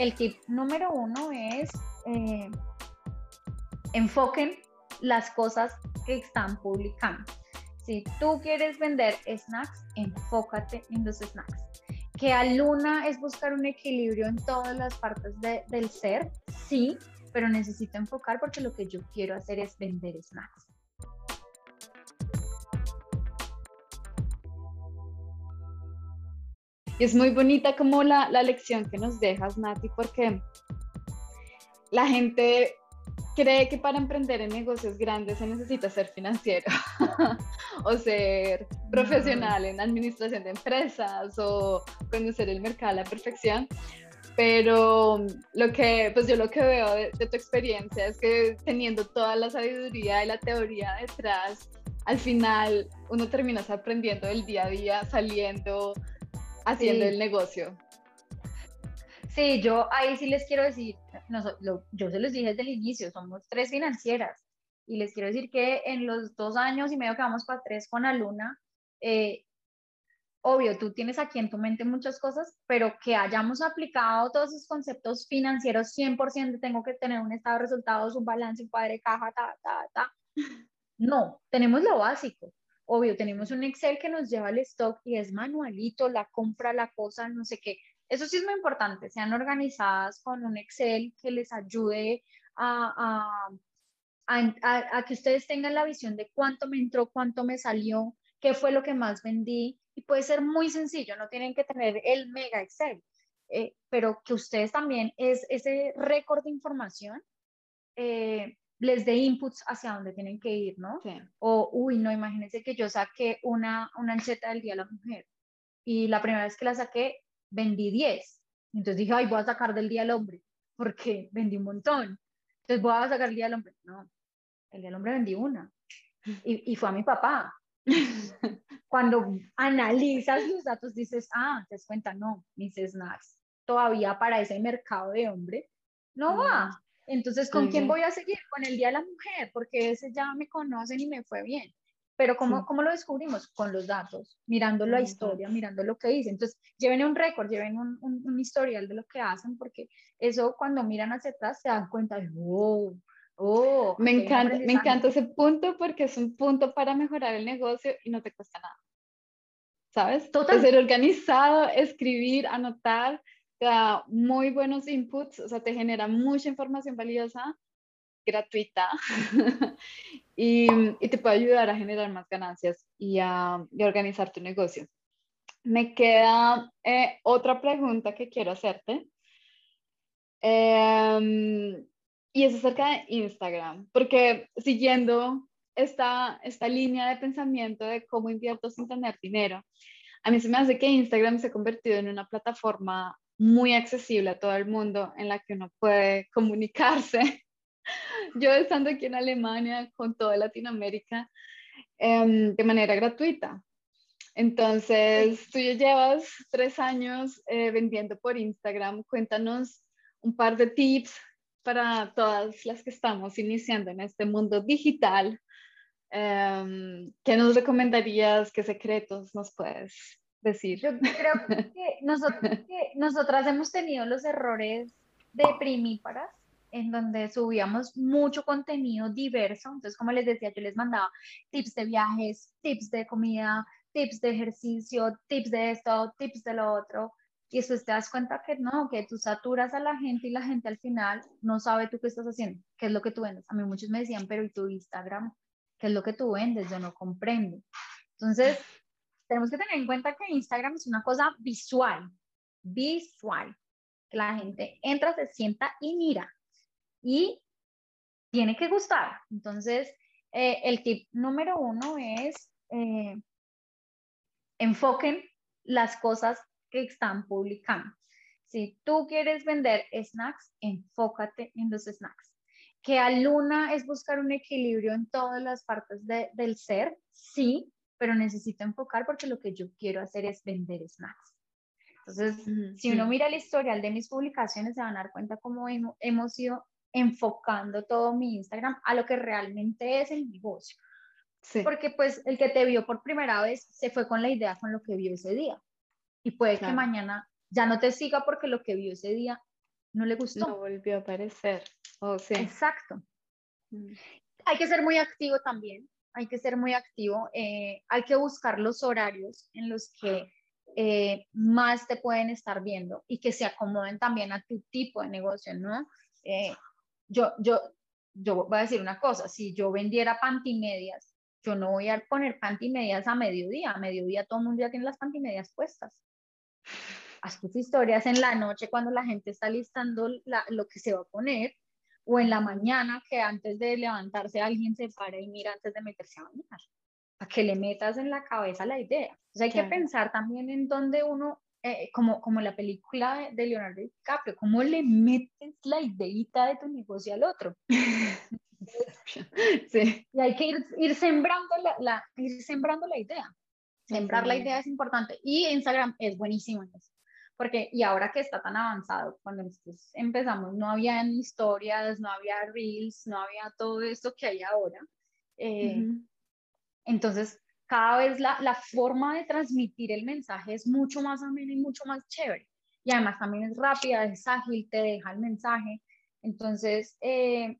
el tip número uno es eh, enfoquen las cosas que están publicando. Si tú quieres vender snacks, enfócate en los snacks. Que a Luna es buscar un equilibrio en todas las partes del ser, sí, pero necesito enfocar porque lo que yo quiero hacer es vender snacks. Y es muy bonita como la, la lección que nos dejas, Nati, porque la gente cree que para emprender en negocios grandes se necesita ser financiero o ser profesional en administración de empresas o conocer el mercado a la perfección. Pero lo que, pues yo lo que veo de, tu experiencia es que teniendo toda la sabiduría y la teoría detrás, al final uno termina aprendiendo del día a día, saliendo, haciendo el negocio. Sí, yo ahí sí les quiero decir, yo se los dije desde el inicio, somos tres financieras y les quiero decir que en los dos años y medio que vamos para tres con Aluna, eh, obvio, tú tienes aquí en tu mente muchas cosas, pero que hayamos aplicado todos esos conceptos financieros 100%, tengo que tener un estado de resultados, un balance, un cuadre de caja, ta, ta, ta. No, tenemos lo básico. Obvio, tenemos un Excel que nos lleva el stock y es manualito, la compra, la cosa, no sé qué. Eso sí es muy importante, sean organizadas con un Excel que les ayude a, a, que ustedes tengan la visión de cuánto me entró, cuánto me salió, qué fue lo que más vendí. Y puede ser muy sencillo, no tienen que tener el mega Excel, eh, pero que ustedes también es ese récord de información eh, les dé inputs hacia dónde tienen que ir, ¿no? O, uy, no, imagínense que yo saqué una, una ancheta del Día de la Mujer y la primera vez que la saqué vendí 10. Entonces dije, ay, voy a sacar del Día del Hombre, porque vendí un montón. Entonces voy a sacar el Día del Hombre. No, el Día del Hombre vendí una. Y, y fue a mi papá. Cuando analizas los datos dices, ah, te das cuenta, no, mis snacks todavía para ese mercado de hombre no va. Entonces, ¿con quién voy a seguir? Con el Día de la Mujer, porque ese ya me conocen y me fue bien. Pero ¿cómo, ¿cómo lo descubrimos? Con los datos, mirando la historia, mirando lo que dice. Entonces, lleven un récord, lleven un, un, historial de lo que hacen, porque eso cuando miran hacia atrás se dan cuenta de, wow, oh, me encanta, me encanta ese punto porque es un punto para mejorar el negocio y no te cuesta nada. ¿Sabes? Total. Ser organizado, escribir, anotar, te da muy buenos inputs, o sea, te genera mucha información valiosa gratuita y, te puede ayudar a generar más ganancias y a, organizar tu negocio. Me queda eh, otra pregunta que quiero hacerte. Em, y es acerca de Instagram, porque siguiendo esta, esta línea de pensamiento de cómo invierto sin tener dinero, a mí se me hace que Instagram se ha convertido en una plataforma muy accesible a todo el mundo en la que uno puede comunicarse yo estando aquí en Alemania con toda Latinoamérica em, de manera gratuita. Entonces, tú ya llevas tres años eh, vendiendo por Instagram. Cuéntanos un par de tips para todas las que estamos iniciando en este mundo digital. Em, ¿Qué nos recomendarías? ¿Qué secretos nos puedes decir? Yo creo que, nosotros, nosotras hemos tenido los errores de primíparas en donde subíamos mucho contenido diverso. Entonces, como les decía, yo les mandaba tips de viajes, tips de comida, tips de ejercicio, tips de esto, tips de lo otro. Y después te das cuenta que no, que tú saturas a la gente y la gente al final no sabe tú qué estás haciendo, qué es lo que tú vendes. A mí muchos me decían, pero ¿y tu Instagram? ¿Qué es lo que tú vendes? Yo no comprendo. Entonces, tenemos que tener en cuenta que Instagram es una cosa visual, visual. Que la gente entra, se sienta y mira y tiene que gustar. Entonces, eh, el tip número uno es eh, enfoquen las cosas que están publicando. Si tú quieres vender snacks, enfócate en los snacks. Que a Luna es buscar un equilibrio en todas las partes del ser, sí, pero necesito enfocar porque lo que yo quiero hacer es vender snacks. Entonces, si uno mira el historial de mis publicaciones, se van a dar cuenta cómo hemos, hemos ido enfocando todo mi Instagram a lo que realmente es el negocio. Porque pues el que te vio por primera vez se fue con la idea con lo que vio ese día. Y puede que mañana ya no te siga porque lo que vio ese día no le gustó. No volvió a aparecer. Oh, sí. Exacto. Mm. Hay que ser muy activo también, hay que ser muy activo, eh, hay que buscar los horarios en los que eh, más te pueden estar viendo y que se acomoden también a tu tipo de negocio, ¿no? Eh, yo, yo, yo voy a decir una cosa, si yo vendiera pantimedias, yo no voy a poner pantimedias a mediodía, a mediodía todo el mundo ya tiene las pantimedias puestas. Haz tus historias en la noche cuando la gente está listando lo que se va a poner o en la mañana que antes de levantarse alguien se para y mira antes de meterse a bañar, a que le metas en la cabeza la idea. Hay que pensar también en dónde uno, eh, como, como la película de Leonardo DiCaprio, cómo le metes la ideita de tu negocio al otro. sí. Y hay que ir, ir sembrando, la, la, ir sembrando la idea. Sembrar la idea es importante. Y Instagram es buenísimo en eso porque y ahora que está tan avanzado, cuando nosotros empezamos no había historias, no había reels, no había todo esto que hay ahora. Eh, entonces, cada vez la, la, forma de transmitir el mensaje es mucho más amena y mucho más chévere. Y además también es rápida, es ágil, te deja el mensaje. Entonces, eh,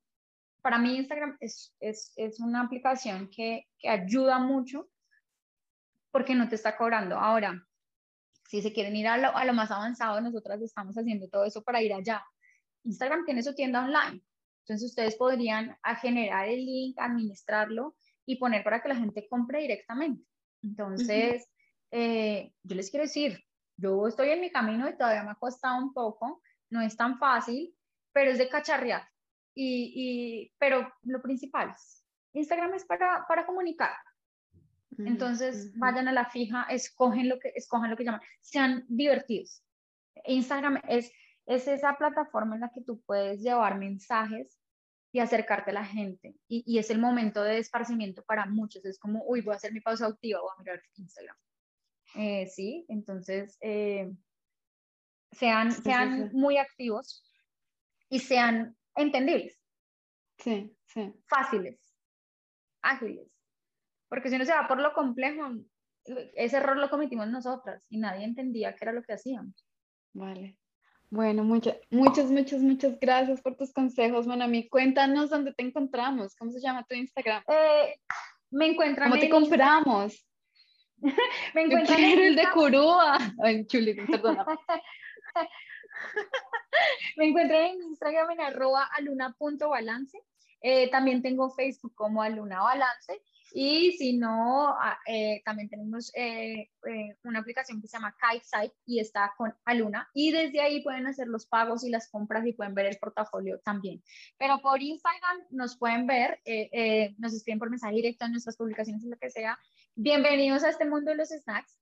para mí Instagram es, es, es una aplicación que, que ayuda mucho porque no te está cobrando. Ahora, si se quieren ir a lo, a lo más avanzado, nosotras estamos haciendo todo eso para ir allá. Instagram tiene su tienda online, entonces ustedes podrían a generar el link, administrarlo y poner para que la gente compre directamente. Entonces, eh, yo les quiero decir, yo estoy en mi camino y todavía me ha costado un poco, no es tan fácil, pero es de cacharrear. Y, y, pero lo principal es, Instagram es para, para comunicar, entonces, vayan a la fija, escogen lo que, escojan lo que llaman, sean divertidos. Instagram es, es esa plataforma en la que tú puedes llevar mensajes y acercarte a la gente. Y, y, es el momento de esparcimiento para muchos. Es como, uy, voy a hacer mi pausa activa, voy a mirar Instagram. Eh, sí, entonces, eh, sean, sean muy activos y sean entendibles. Sí, sí. Fáciles, ágiles porque si uno se va por lo complejo, ese error lo cometimos nosotras y nadie entendía qué era lo que hacíamos. Vale. Bueno, muchas, muchas, muchas, muchas gracias por tus consejos, Manami. Cuéntanos dónde te encontramos. ¿Cómo se llama tu Instagram? Eh, me encuentran ¿Cómo te compramos? me encuentran en el de Curúa. Ay, Chuli, perdona. me encuentran en Instagram en arroba aluna.balance. Eh, también tengo Facebook como Aluna Balance y si no, ah, eh, también tenemos eh, eh, una aplicación que se llama KiteSite y está con Aluna. Y desde ahí pueden hacer los pagos y las compras y pueden ver el portafolio también. Pero por Instagram nos pueden ver, nos escriben por mensaje directo en nuestras publicaciones, lo que sea. Bienvenidos a este mundo de los snacks.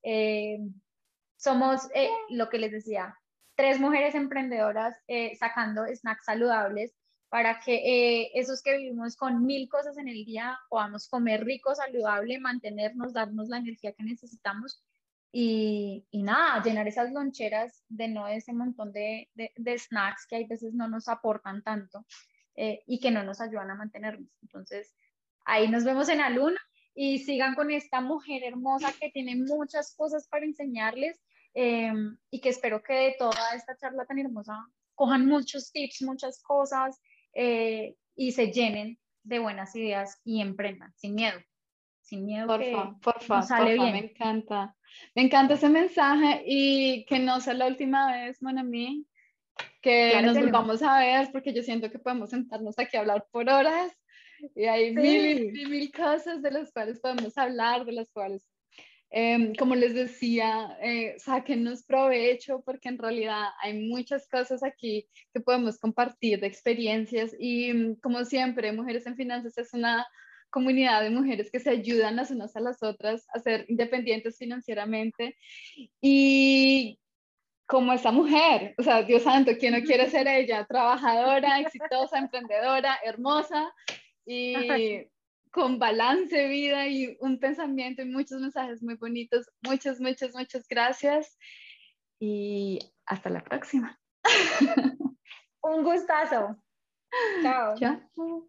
somos lo que les decía, tres mujeres emprendedoras sacando snacks saludables para que eh, esos que vivimos con mil cosas en el día podamos comer rico, saludable, mantenernos, darnos la energía que necesitamos y, y nada, llenar esas loncheras de no ese montón de, de, snacks que hay veces no nos aportan tanto eh, y que no nos ayudan a mantenernos. Entonces, ahí nos vemos en Aluna y sigan con esta mujer hermosa que tiene muchas cosas para enseñarles eh, y que espero que de toda esta charla tan hermosa cojan muchos tips, muchas cosas eh, y se llenen de buenas ideas y emprendan sin miedo. Sin miedo. Por favor, por favor, me encanta. Me encanta ese mensaje y que no sea la última vez, Monami, que nos volvamos a ver, porque yo siento que podemos sentarnos aquí a hablar por horas y hay mil, mil, mil cosas de las cuales podemos hablar, de las cuales Em, como les decía, eh, sáquenos provecho porque en realidad hay muchas cosas aquí que podemos compartir de experiencias y mm, como siempre, Mujeres en Finanzas es una comunidad de mujeres que se ayudan las unas a las otras a ser independientes financieramente y como esa mujer, o sea, Dios santo, ¿quién no quiere ser ella? Trabajadora, exitosa, emprendedora, hermosa y con balance vida y un pensamiento y muchos mensajes muy bonitos. Muchas, muchas, muchas gracias y hasta la próxima. Un gustazo. Chao. Chao.